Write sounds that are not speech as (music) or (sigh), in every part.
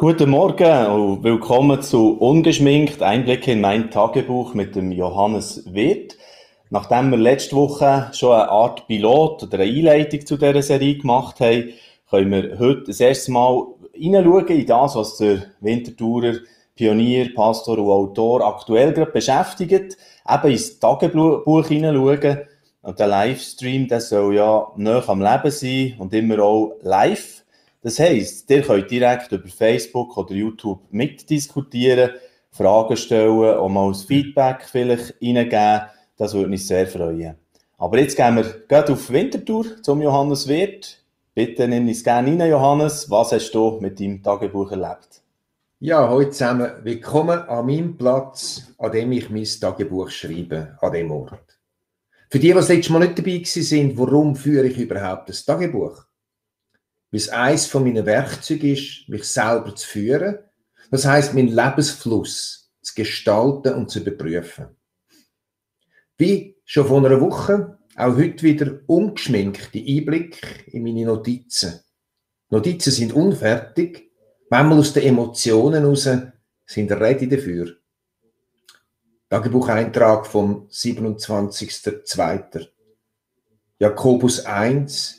Guten Morgen und willkommen zu Ungeschminkt Einblicke in mein Tagebuch mit dem Johannes Wirth. Nachdem wir letzte Woche schon eine Art Pilot oder eine Einleitung zu dieser Serie gemacht haben, können wir heute das erste Mal hineinschauen in das, was der Winterthurer Pionier, Pastor und Autor aktuell gerade beschäftigt. Eben ins Tagebuch hineinschauen. Und der Livestream, der soll ja näher am Leben sein und immer auch live. Das heisst, ihr könnt direkt über Facebook oder YouTube mitdiskutieren, Fragen stellen, auch mal als Feedback vielleicht reingeben. Das würde mich sehr freuen. Aber jetzt gehen wir gleich auf Wintertour zum Johannes Wirth. Bitte nimm uns gerne rein, Johannes. Was hast du mit deinem Tagebuch erlebt? Ja, heute zusammen. Willkommen an meinem Platz, an dem ich mein Tagebuch schreibe, an dem Ort. Für die, die das letzte Mal nicht dabei sind, warum führe ich überhaupt das Tagebuch? Weil es eines von meinen Werkzeugen ist, mich selber zu führen. Das heißt, meinen Lebensfluss zu gestalten und zu überprüfen. Wie schon vor einer Woche, auch heute wieder ungeschminkte Einblick in meine Notizen. Notizen sind unfertig, manchmal aus den Emotionen heraus, sind ready dafür. Tagebucheintrag vom 27.02. Jakobus 1,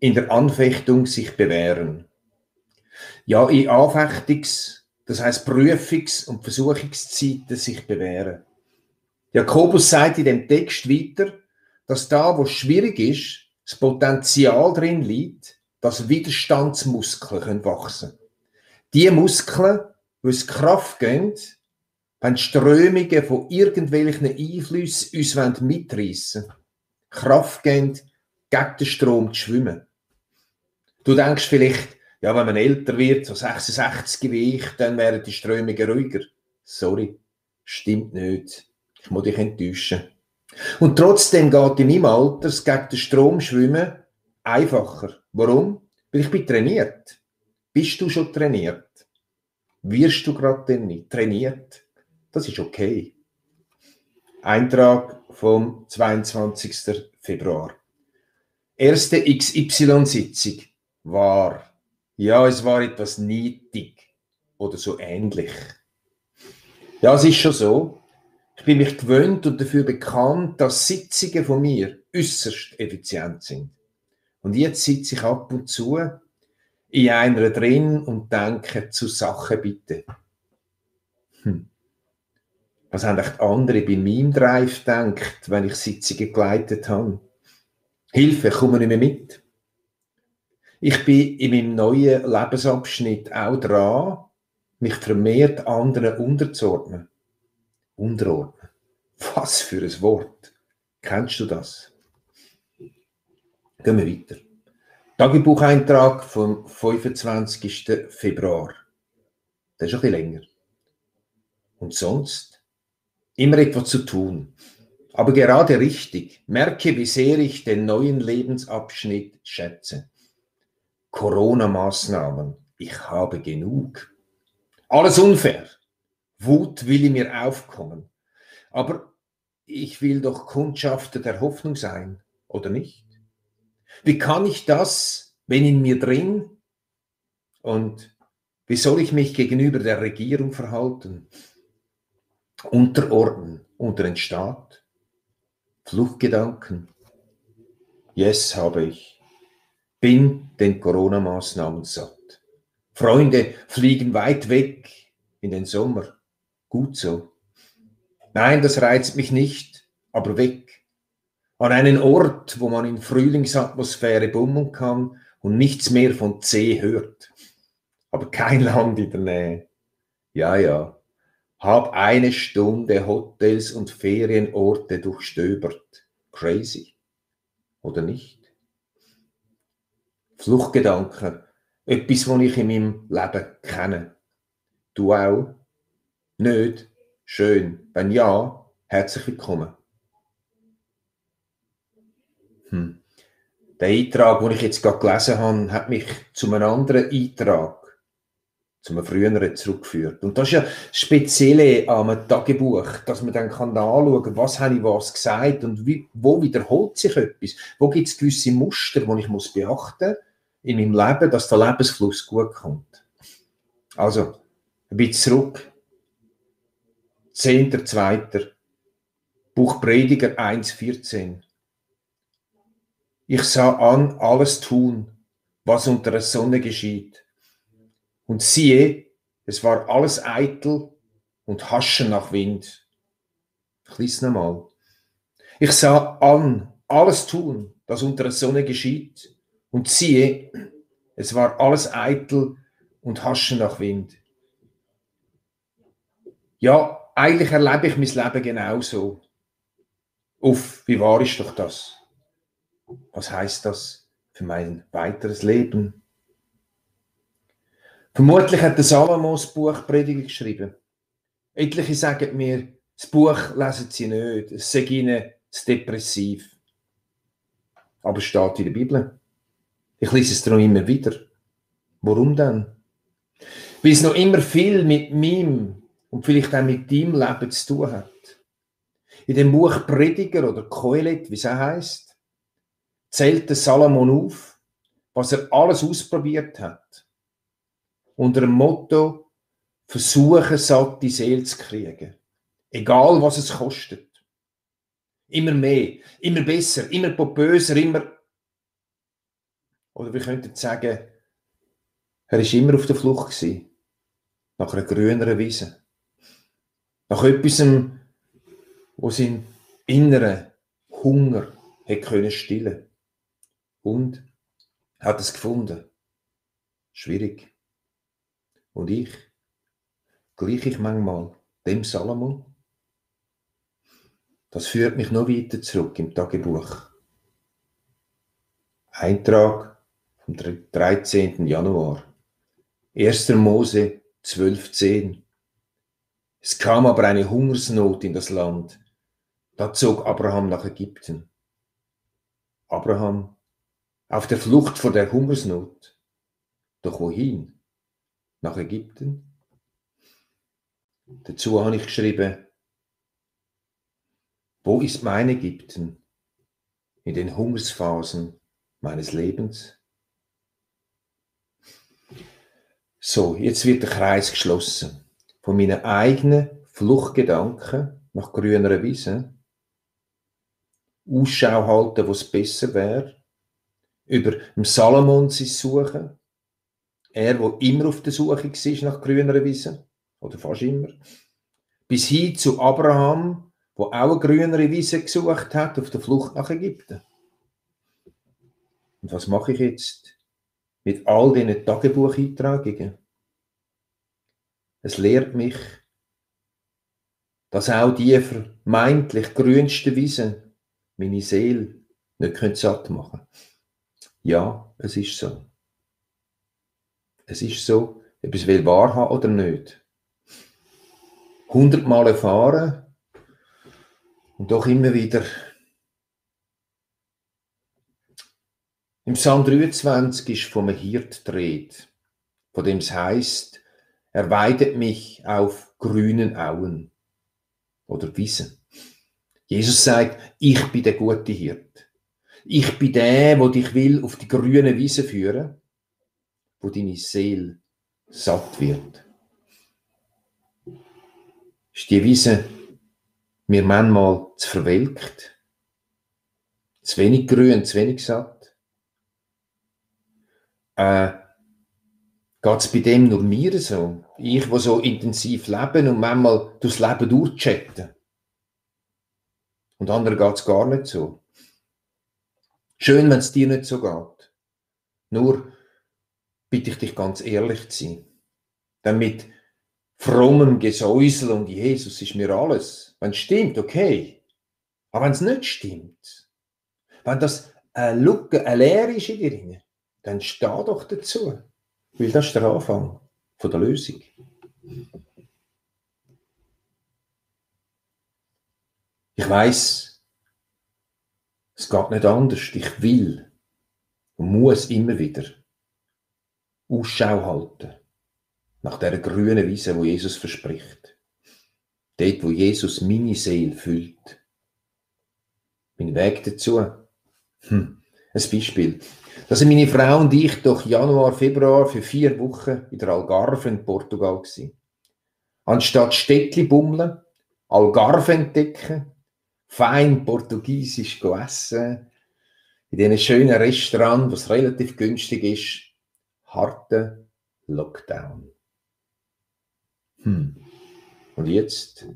in der Anfechtung sich bewähren. Ja, in Anfechtungs-, das heißt Prüfungs- und Versuchungszeiten sich bewähren. Jakobus sagt in dem Text weiter, dass da, wo schwierig ist, das Potenzial drin liegt, dass Widerstandsmuskeln wachsen können. Die Muskeln, die es Kraft geben, wenn Strömungen von irgendwelchen Einflüssen uns mitreißen Kraft geben, gegen den Strom zu schwimmen. Du denkst vielleicht, ja, wenn man älter wird, so 66 wie ich, dann wären die Strömungen ruhiger. Sorry, stimmt nicht. Ich muss dich enttäuschen. Und trotzdem geht in meinem Alter gegen den Strom schwimmen einfacher. Warum? Weil ich bin trainiert. Bist du schon trainiert? Wirst du gerade denn nicht trainiert? Das ist okay. Eintrag vom 22. Februar. Erste XY-Sitzung war, ja, es war etwas niedrig oder so ähnlich. Ja, es ist schon so. Ich bin mich gewöhnt und dafür bekannt, dass Sitzungen von mir äußerst effizient sind. Und jetzt sitze ich ab und zu in einer drin und denke zu Sache bitte. Hm. Was haben echt andere bei meinem Drive gedacht, wenn ich Sitzungen geleitet habe? Hilfe, komme nicht mehr mit. Ich bin in meinem neuen Lebensabschnitt auch dran, mich vermehrt anderen unterzuordnen. Unterordnen. Was für ein Wort. Kennst du das? Gehen wir weiter. Tagebucheintrag vom 25. Februar. Das ist ein bisschen länger. Und sonst? Immer etwas zu tun. Aber gerade richtig. Merke, wie sehr ich den neuen Lebensabschnitt schätze. Corona-Maßnahmen. Ich habe genug. Alles unfair. Wut will in mir aufkommen. Aber ich will doch Kundschafter der Hoffnung sein, oder nicht? Wie kann ich das, wenn in mir drin? Und wie soll ich mich gegenüber der Regierung verhalten? Unterordnen unter den Staat? Fluchtgedanken? Yes, habe ich bin den Corona-Maßnahmen satt. Freunde fliegen weit weg in den Sommer. Gut so. Nein, das reizt mich nicht, aber weg. An einen Ort, wo man in Frühlingsatmosphäre bummeln kann und nichts mehr von C hört. Aber kein Land in der Nähe. Ja, ja. Hab eine Stunde Hotels und Ferienorte durchstöbert. Crazy. Oder nicht? Fluchtgedanken. Etwas, was ich in meinem Leben kenne. Du auch? Nicht? Schön. Wenn ja, herzlich willkommen. Hm. Der Eintrag, den ich jetzt gerade gelesen habe, hat mich zu einem anderen Eintrag, zu einem früheren zurückgeführt. Und das ist ja an einem Tagebuch, dass man dann kann anschauen kann, was habe ich was gesagt und wie, wo wiederholt sich etwas. Wo gibt es gewisse Muster, die ich muss beachten muss in meinem Leben, dass der Lebensfluss gut kommt. Also, ein bisschen zurück. 10.2. Buch Prediger 1,14. Ich sah an alles tun, was unter der Sonne geschieht. Und siehe, es war alles eitel und haschen nach Wind. Ich lese nochmal. Ich sah an alles tun, das unter der Sonne geschieht. Und siehe, es war alles eitel und haschen nach Wind. Ja, eigentlich erlebe ich mein Leben genauso. Uff, wie wahr ist doch das? Was heißt das für mein weiteres Leben? Vermutlich hat der Salomo das Buch Prediger geschrieben. Etliche sagen mir, das Buch lesen sie nicht, es sei ihnen zu depressiv. Aber es steht in der Bibel. Ich lese es noch immer wieder. Warum denn? Weil es noch immer viel mit meinem und vielleicht auch mit deinem Leben zu tun hat. In dem Buch Prediger oder Kohelet, wie es auch heisst, zählt der Salomon auf, was er alles ausprobiert hat. Unter dem Motto, versuchen, satte Seele zu kriegen. Egal, was es kostet. Immer mehr, immer besser, immer popöser, immer. Oder wir könnten sagen, er ist immer auf der Flucht gewesen. Nach einer grüneren Wiese. Nach etwas, wo sein inneren Hunger hätte können stillen. Und hat es gefunden. Schwierig. Und ich? Gleich ich manchmal dem Salomon? Das führt mich noch weiter zurück im Tagebuch. Eintrag vom 13. Januar. 1. Mose 12.10. Es kam aber eine Hungersnot in das Land. Da zog Abraham nach Ägypten. Abraham auf der Flucht vor der Hungersnot. Doch wohin? Nach Ägypten? Dazu habe ich geschrieben, wo ist mein Ägypten in den Hungersphasen meines Lebens? So, jetzt wird der Kreis geschlossen. Von meinen eigenen Fluchtgedanken nach grüner Wiese, Ausschau halten, wo es besser wäre, über Salomon sein Suchen, er, wo immer auf der Suche war nach grüner Wiese, oder fast immer, bis hin zu Abraham, wo auch eine grünere Wiese gesucht hat auf der Flucht nach Ägypten. Und was mache ich jetzt mit all diesen Tagebucheintragungen? Es lehrt mich, dass auch die vermeintlich grünste Wiese meine Seele nicht satt machen können. Ja, es ist so. Es ist so, es will wahr haben oder nicht. Hundertmal erfahren und doch immer wieder. Im Psalm 23 ist vom Hirt dreht, von dem es heißt, er weidet mich auf grünen Auen oder Wiesen. Jesus sagt, ich bin der gute Hirt. Ich bin der, wo dich will auf die grüne Wiese führen, wo deine Seele satt wird. Ist die Wiese mir manchmal zu verwelkt? Zu wenig grün, zu wenig satt? Äh, Geht es bei dem nur mir so? Ich, wo so intensiv leben und manchmal durchs Leben durchchatten. Und anderen geht es gar nicht so. Schön, wenn es dir nicht so geht. Nur bitte ich dich ganz ehrlich zu sein. Denn mit frommem Gesäusel und Jesus ist mir alles. Wenn es stimmt, okay. Aber wenn es nicht stimmt, wenn das eine Lücke, eine Leere ist in dir, dann steh doch dazu. Weil das ist der Anfang von der Lösung. Ich weiß, es geht nicht anders. Ich will und muss immer wieder Ausschau halten nach der grünen Wiese, wo Jesus verspricht. Dort, wo Jesus meine Seele füllt. Mein Weg dazu? Hm. Ein Beispiel. Da sind meine Frau und ich doch Januar, Februar für vier Wochen in der Algarve in Portugal gewesen. Anstatt Städtli bummeln, Algarve entdecken, fein portugiesisch essen, in diesen schönen Restaurant, was relativ günstig ist, harter Lockdown. Hm. Und jetzt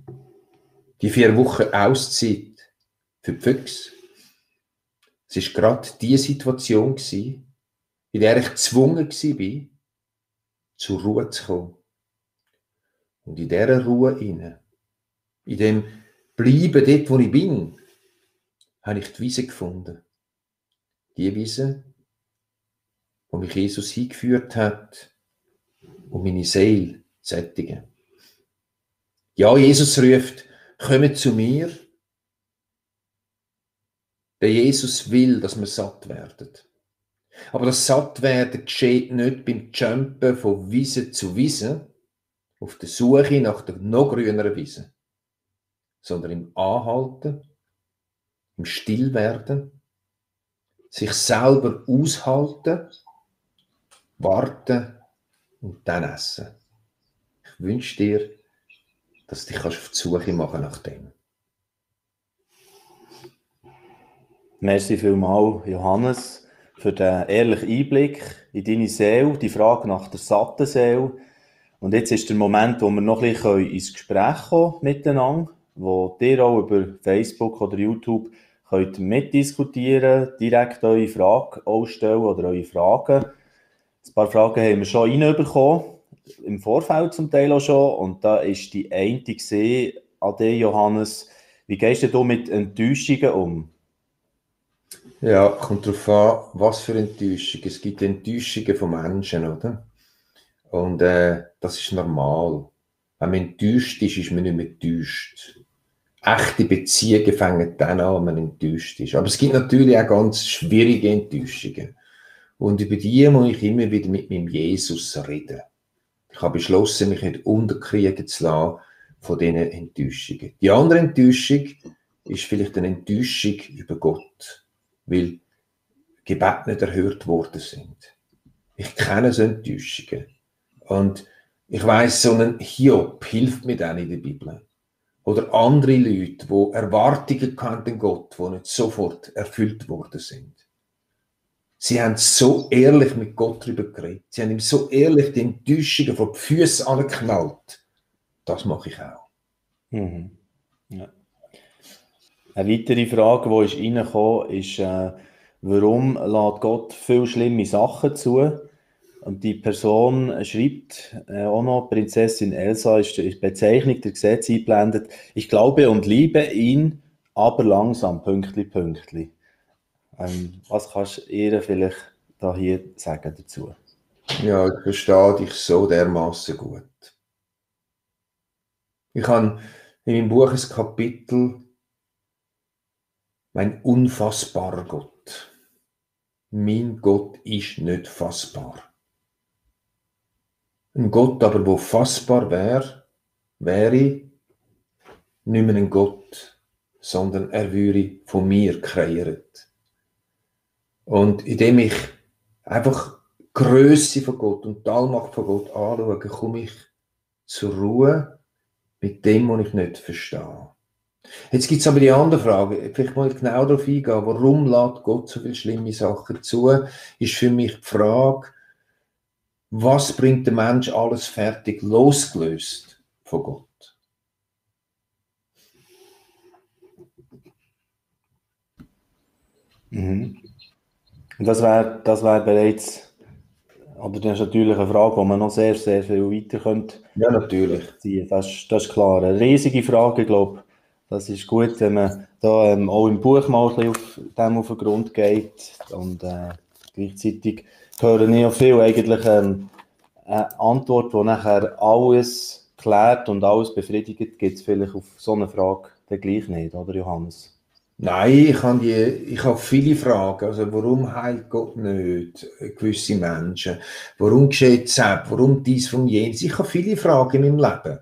die vier Wochen Auszeit für die Füchse. Es war gerade die Situation, in der ich gezwungen war, zur Ruhe zu kommen. Und in dieser Ruhe in dem Bleiben dort, wo ich bin, habe ich die Wiese gefunden. Die Wiese, wo mich Jesus hingeführt hat, um meine Seele zu sättigen. Ja, Jesus ruft, kommt zu mir. Der Jesus will, dass wir satt werden. Aber das Sattwerden geschieht nicht beim Jumpen von Wiese zu Wiese, auf der Suche nach der noch grüneren Wiese, sondern im Anhalten, im Stillwerden, sich selber aushalten, warten und dann essen. Ich wünsche dir, dass du dich auf die Suche machen nach dem. Merci vielmals, Johannes, für den ehrlichen Einblick in deine Seele, die Frage nach der satten Seele. Und jetzt ist der Moment, wo wir noch ein bisschen ins Gespräch kommen miteinander, wo ihr auch über Facebook oder YouTube könnt mitdiskutieren, direkt eure Frage ausstellen oder eure Fragen. Ein paar Fragen haben wir schon reinbekommen im Vorfeld zum Teil auch schon. Und da ist die eine gesehen, Ade Johannes. Wie gehst du mit Enttäuschungen um? Ja, kommt darauf an, was für Enttäuschungen. Es gibt Enttäuschungen von Menschen, oder? Und äh, das ist normal. Wenn man enttäuscht ist, ist man nicht mehr enttäuscht. Echte Beziehungen fangen dann an, wenn man enttäuscht ist. Aber es gibt natürlich auch ganz schwierige Enttäuschungen. Und über die muss ich immer wieder mit meinem Jesus reden. Ich habe beschlossen, mich nicht unterkriegen zu lassen von diesen Enttäuschungen. Die andere Enttäuschung ist vielleicht eine Enttäuschung über Gott, weil Gebete nicht erhört worden sind. Ich kenne so Enttäuschungen. Und ich weiß, so ein Hiob hilft mir dann in der Bibel. Oder andere Leute, die Erwartungen an Gott, die nicht sofort erfüllt worden sind. Sie haben so ehrlich mit Gott darüber geredet. Sie haben ihm so ehrlich die Enttäuschungen vor die Füße angeknallt. Das mache ich auch. Mhm. Ja. Eine weitere Frage, die ist reingekommen ist, äh, warum lädt Gott viel schlimme Sachen zu? Und die Person schreibt äh, auch noch, Prinzessin Elsa ist die Bezeichnung der Gesetze eingeblendet. Ich glaube und liebe ihn, aber langsam, pünktli, pünktli. Ähm, was kannst du ihr vielleicht da hier sagen dazu? Ja, ich verstehe dich so dermaßen gut. Ich habe in meinem Buch ein Kapitel Mein unfassbarer Gott. Mein Gott ist nicht fassbar. Ein Gott aber, wo fassbar wäre, wäre nicht mehr ein Gott, sondern er würde von mir kreiert. Und indem ich einfach Größe von Gott und die Allmacht von Gott anschaue, komme ich zur Ruhe mit dem, was ich nicht verstehe. Jetzt gibt es aber die andere Frage, vielleicht mal genau darauf eingehen, warum lädt Gott so viele schlimme Sachen zu, ist für mich die Frage, was bringt der Mensch alles fertig losgelöst von Gott? Mhm. Und das wäre das wär bereits, oder das ist natürlich eine Frage, die man noch sehr, sehr viel weiter könnte. Ja, natürlich. Ziehen. Das, das ist klar. Eine riesige Frage, glaube. Das ist gut, wenn man da ähm, auch im Buch mal ein auf dem auf den Grund geht. Und äh, gleichzeitig höre ich auch viel eigentlich ähm, eine Antwort, die nachher alles klärt und alles befriedigt, gibt es vielleicht auf so eine Frage dann gleich nicht, oder Johannes? Nein, ich habe, die, ich habe viele Fragen. Also, warum heilt Gott nicht gewisse Menschen? Warum geschieht es Warum dies von jenes? Ich habe viele Fragen in meinem Leben.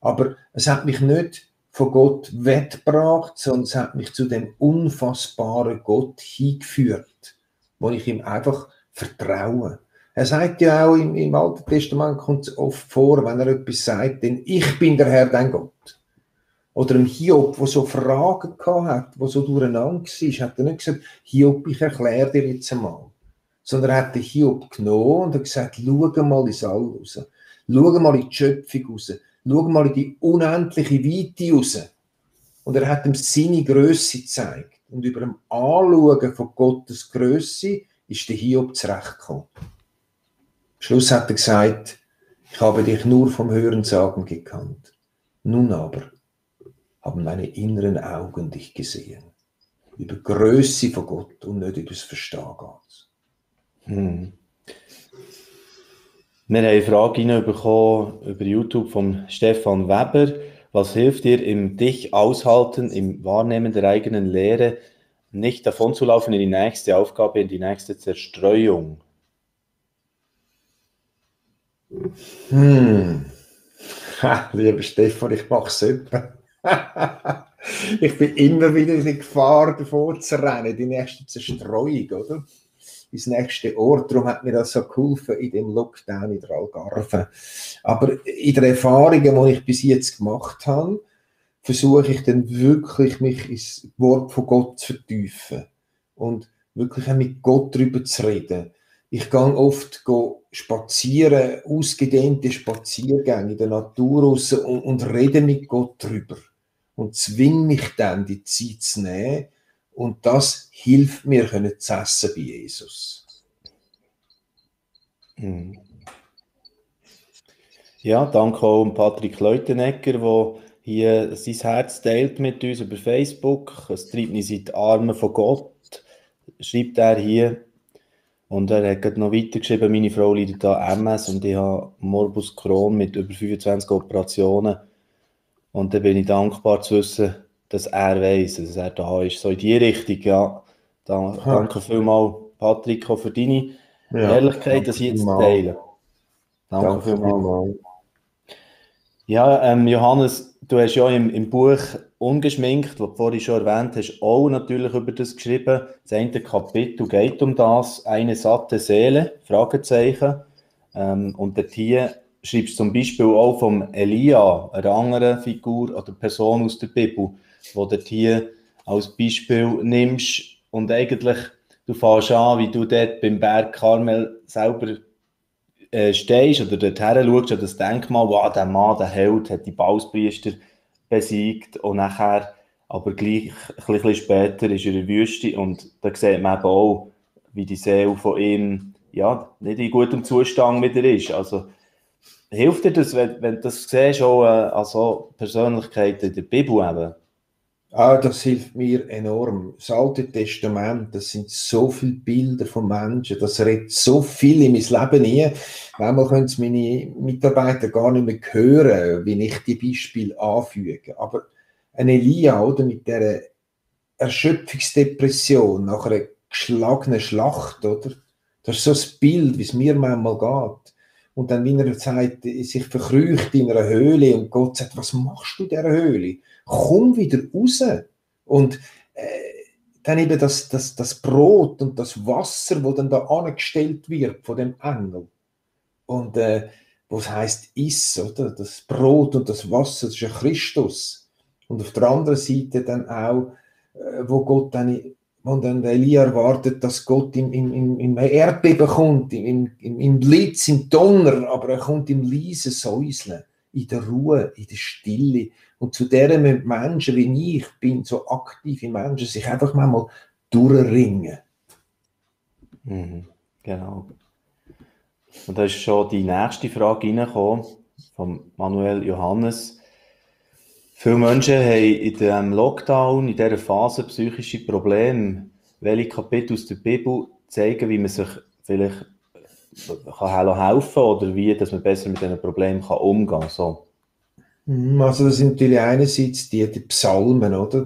Aber es hat mich nicht von Gott weggebracht, sondern es hat mich zu dem unfassbaren Gott hingeführt. wo ich ihm einfach vertraue. Er sagt ja auch im, im Alten Testament kommt es oft vor, wenn er etwas sagt, denn ich bin der Herr, dein Gott. Oder ein Hiob, der so Fragen hat, wo so durcheinander war, hat er nicht gesagt, Hiob, ich erkläre dir jetzt einmal. Sondern er hat den Hiob genommen und hat gesagt, schau mal ins All raus. Schau mal in die Schöpfung raus. Schau mal in die unendliche Weite raus. Und er hat ihm seine Größe gezeigt. Und über dem Anschauen von Gottes Größe ist der Hiob zurechtgekommen. Am Schluss hat er gesagt, ich habe dich nur vom Hörensagen gekannt. Nun aber haben meine inneren Augen dich gesehen. Über Größe von Gott und nicht über das Verstehen hm. Wir haben eine Frage bekommen über YouTube von Stefan Weber. Was hilft dir im Dich aushalten, im Wahrnehmen der eigenen Lehre, nicht davon zu laufen in die nächste Aufgabe, in die nächste Zerstreuung? Hm. Ha, (laughs) lieber Stefan, ich mache es (laughs) ich bin immer wieder in Gefahr, davor zu rennen, die nächste Zerstreuung, oder? ins nächste Ort. Darum hat mir das so geholfen in dem Lockdown in der Algarve. Aber in den Erfahrungen, die ich bis jetzt gemacht habe, versuche ich dann wirklich, mich ins Wort von Gott zu vertiefen und wirklich auch mit Gott darüber zu reden. Ich gehe oft spazieren, ausgedehnte Spaziergänge in der Natur raus und, und rede mit Gott darüber und zwinge mich dann, die Zeit zu nehmen und das hilft mir, können zu essen bei Jesus. Hm. Ja, danke auch Patrick Leutenegger, der hier sein Herz teilt mit uns über Facebook. Es treibt mich in die Arme von Gott, schreibt er hier. Und er hat noch weitergeschrieben, meine Frau leidet da MS und ich habe Morbus Crohn mit über 25 Operationen. Und da bin ich dankbar zu wissen, dass er weiß, dass er da ist. So in die Richtung, ja. Da, danke vielmals, Patrick, für deine ja, Ehrlichkeit, das hier zu teilen. Danke, danke vielmals. Ja, ähm, Johannes, du hast ja im, im Buch Ungeschminkt, was du vorhin schon erwähnt hast, auch natürlich über das geschrieben. Das eine Kapitel geht um das, eine satte Seele, Fragezeichen. Ähm, und dort hier schreibst zum Beispiel auch vom Elia, einer anderen Figur oder Person aus der Bibel, wo du hier als Beispiel nimmst und eigentlich du fährst an, wie du dort beim Berg Karmel selber äh, stehst oder dort her schaust, an das Denkmal, wow, der Mann, der Held, hat die Bauspriester besiegt und nachher, aber gleich ein bisschen später ist er in der Wüste und da sieht man eben auch, wie die Seele von ihm ja, nicht in gutem Zustand wieder ist. Also hilft dir das, wenn, wenn du das siehst, auch äh, also Persönlichkeiten in der Bibel eben? Ah, das hilft mir enorm. Das Alte Testament, das sind so viele Bilder von Menschen, das redet so viel in mein Leben hinein. Manchmal können es meine Mitarbeiter gar nicht mehr hören, wie ich die Beispiele anfüge. Aber ein Elia, oder, mit der Erschöpfungsdepression nach einer geschlagenen Schlacht, oder? Das ist so ein Bild, wie es mir manchmal geht. Und dann, wie er sagt, sich verkrücht in einer Höhle und Gott sagt, was machst du in dieser Höhle? komm wieder raus. Und äh, dann eben das, das, das Brot und das Wasser, wo dann da angestellt wird von dem Engel. Und äh, was heißt is, oder? Das Brot und das Wasser, das ist ja Christus. Und auf der anderen Seite dann auch, äh, wo Gott dann, wo dann Elia erwartet, dass Gott im, im, im Erdbeben kommt, im, im, im Blitz, im Donner, aber er kommt im leisen Säuseln, in der Ruhe, in der Stille. Und zu deren Menschen wie ich bin, so aktive Menschen, sich einfach mal durchringen. Mhm, genau. Und da ist schon die nächste Frage reingekommen von Manuel Johannes. Viele Menschen haben in diesem Lockdown, in dieser Phase psychische Probleme. Welche Kapitel aus der Bibel zeigen, wie man sich vielleicht kann helfen kann oder wie dass man besser mit diesen Problemen umgehen kann? So. Mhm, also das sind natürlich einerseits die, die Psalmen, oder?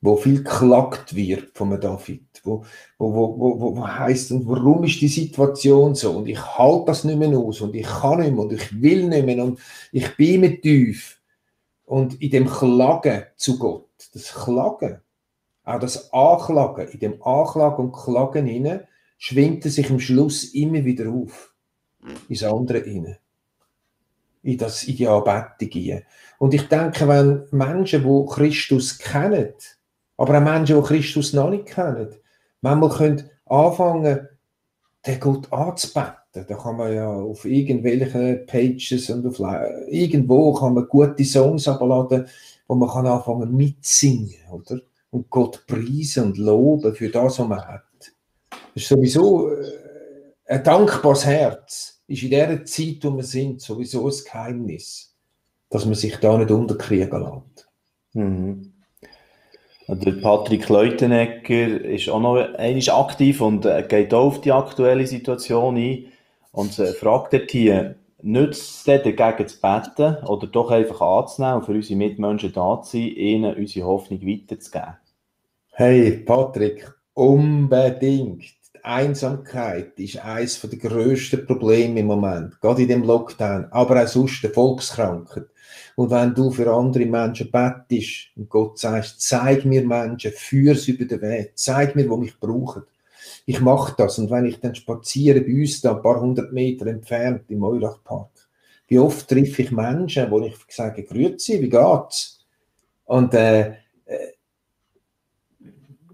Wo viel klagt wird von David, wo, wo, wo, wo, wo heißt und warum ist die Situation so und ich halte das nicht mehr aus und ich kann nicht mehr und ich will nicht mehr und ich bin mit tief und in dem Klagen zu Gott, das Klagen, auch das Anklagen, in dem Anklagen und Klagen hinein schwingt er sich am Schluss immer wieder auf. Ins andere inne. In das, Anbetung Und ich denke, wenn Menschen, die Christus kennen, aber auch Menschen, die Christus noch nicht kennen, manchmal können anfangen, den Gott anzubeten. Da kann man ja auf irgendwelchen Pages und auf, irgendwo kann man gute Songs abladen, wo man kann anfangen mitzusingen, oder? Und Gott preisen und loben für das, was man hat. Das ist sowieso äh, ein dankbares Herz. Ist in der Zeit, wo wir sind, sowieso ein Geheimnis, dass man sich da nicht unterkriegen lässt. Mhm. Der Patrick Leutenegger ist auch noch einmal aktiv und äh, geht auch auf die aktuelle Situation ein und äh, fragt dort hier, nützt es dagegen zu beten oder doch einfach anzunehmen und für unsere Mitmenschen da zu sein, ihnen unsere Hoffnung weiterzugeben? Hey Patrick, unbedingt. Die Einsamkeit ist eines der grössten Probleme im Moment, gerade in dem Lockdown, aber auch sonst der Volkskrankheit. Und wenn du für andere Menschen bettest und Gott sagst, zeig mir Menschen, führ sie über den Weg, zeig mir, wo mich brauchen. Ich mache das. Und wenn ich dann spaziere bei uns da ein paar hundert Meter entfernt im Eulachpark, wie oft treffe ich Menschen, wo ich sage, grüezi, wie geht's? Und äh, äh,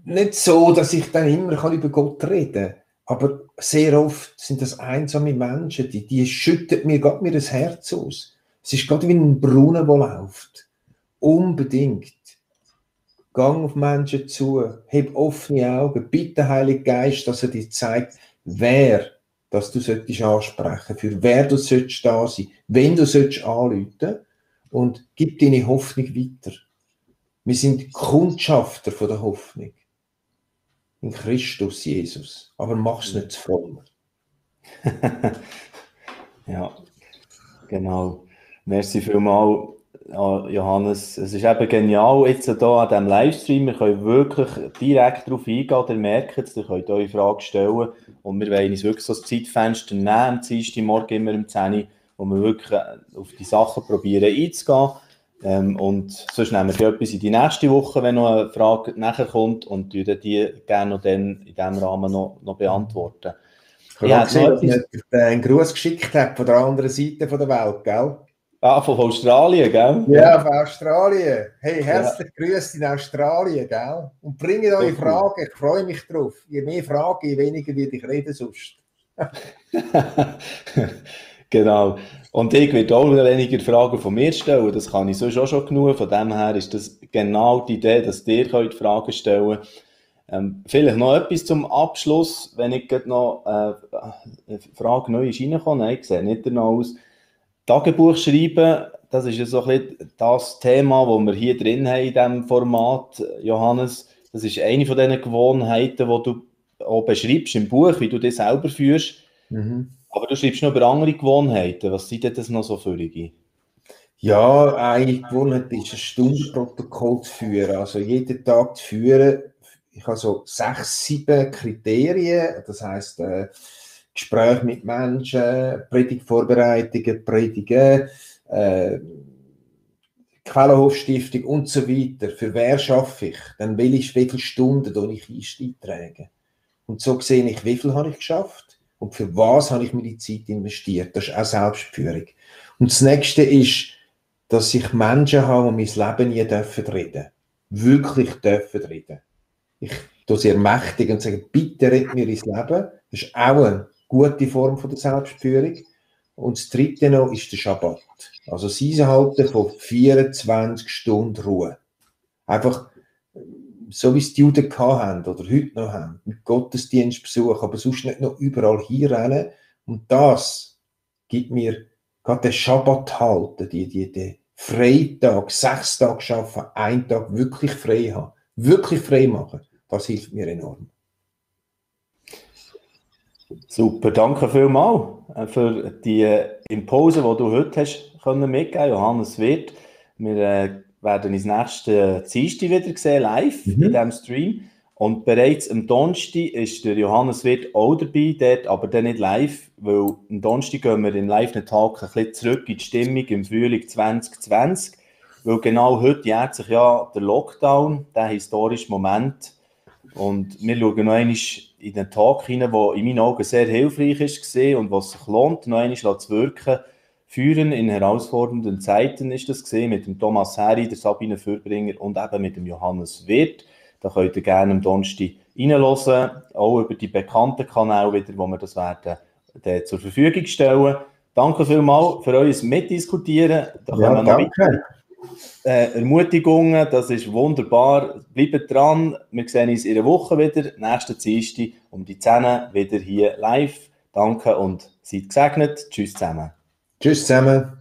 nicht so, dass ich dann immer kann über Gott reden kann, aber sehr oft sind das einsame Menschen, die, die schütten mir gerade mir das Herz aus. Es ist gerade wie ein Brunnen, der läuft. Unbedingt. Gang auf Menschen zu, heb offene Augen, bitte Heilige Geist, dass er dir zeigt, wer dass du solltest ansprechen, für wer du solltest da sein, wenn du solltest anrufen und gib deine Hoffnung weiter. Wir sind Kundschafter von der Hoffnung in Christus Jesus, aber mach es nicht zu fromm. (laughs) ja, genau. Merci vielmals, Johannes. Es ist eben genial jetzt hier an diesem Livestream. Wir können wirklich direkt darauf eingehen. Ihr merkt es, ihr könnt eure Frage stellen. Und wir wollen uns wirklich so ein Zeitfenster nehmen, am Dienstag Morgen immer um 10 Uhr, wo wir wirklich äh, auf die Sachen probieren einzugehen. Ähm, und sonst nehmen wir etwas in die nächste Woche, wenn noch eine Frage nachher kommt und die gerne noch dann in diesem Rahmen noch, noch beantworten. Ich habe gesehen, dass ihr einen Gruß geschickt habt von der anderen Seite der Welt, gell? Ah, von Australien, gell? Ja, von Australien. Hey, herzlich ja. grüßt in Australien, gell? Und bringt eure Fragen, ich freue mich drauf. Je mehr Fragen, je weniger werde ich reden sonst. (laughs) genau. Und ich werde auch weniger Fragen von mir stellen, das kann ich sonst auch schon genug. Von dem her ist das genau die Idee, dass ihr könnt Fragen stellen könnt. Ähm, vielleicht noch etwas zum Abschluss, wenn ich noch äh, eine Frage neu ist reingekommen. Nein, ich sehe nicht danach aus. Tagebuch schreiben, das ist ja so ein bisschen das Thema, das wir hier drin haben in diesem Format, Johannes. Das ist eine von diesen Gewohnheiten, die du auch beschreibst im Buch, wie du das selber führst. Mhm. Aber du schreibst noch über andere Gewohnheiten. Was sind denn das noch so für Ja, eine Gewohnheit ist ein Stundenprotokoll zu führen. Also jeden Tag zu führen. Ich habe so sechs, sieben Kriterien. Das heißt, äh, Gespräche mit Menschen, Predigtvorbereitungen, Predigen, äh, Quellenhofstiftung und so weiter. Für wer schaffe ich? Dann will ich, wie viele Stunden ich eintrage. Und so sehe ich, wie viel habe ich geschafft und für was habe ich die Zeit investiert. Das ist auch Selbstführung. Und das nächste ist, dass ich Menschen habe, die mein Leben nie dürfen reden. Wirklich dürfen reden. Ich tue sie ermächtigen und sage, bitte red mir ins Leben. Das ist auch ein gute Form von der Selbstführung. Und das dritte noch ist der Schabbat. Also das Einhalten von 24 Stunden Ruhe. Einfach, so wie es die Juden haben oder heute noch haben, mit Gottesdienstbesuch, aber sonst nicht noch überall hier rennen. Und das gibt mir gerade den Schabbat halten, die, die, die Freitag, sechs Tage arbeiten, einen Tag wirklich frei haben, wirklich frei machen. Das hilft mir enorm. Super, danke vielmals äh, für die äh, Impulse, die du heute hast können mitgeben, Johannes Wirth. Wir äh, werden uns nächste Dienstag wieder sehen, live mhm. in diesem Stream. Und bereits am Donnerstag ist der Johannes Wirth auch dabei, dort, aber dann nicht live, weil am Donnerstag gehen wir im Live-Talk ein bisschen zurück in die Stimmung im Frühling 2020, weil genau heute jährt sich ja der Lockdown, der historische Moment. Und wir schauen noch einmal in den Talk hinein, der in meinen Augen sehr hilfreich ist und was sich lohnt, noch einmal zu wirken. Führen in herausfordernden Zeiten ist das gesehen mit dem Thomas Heri, der Sabine Fürbringer und eben mit dem Johannes Wirth. Da könnt ihr gerne am Donnerstag reinhören, auch über die bekannten Kanäle wieder, wo wir das werden äh, zur Verfügung stellen. Danke vielmals für euer Mitdiskutieren. Da ja, danke. Äh, Ermutigungen, das ist wunderbar. Bleibt dran. Wir sehen uns in einer Woche wieder, nächste Dienstag um die 10 wieder hier live. Danke und seid gesegnet. Tschüss zusammen. Tschüss zusammen.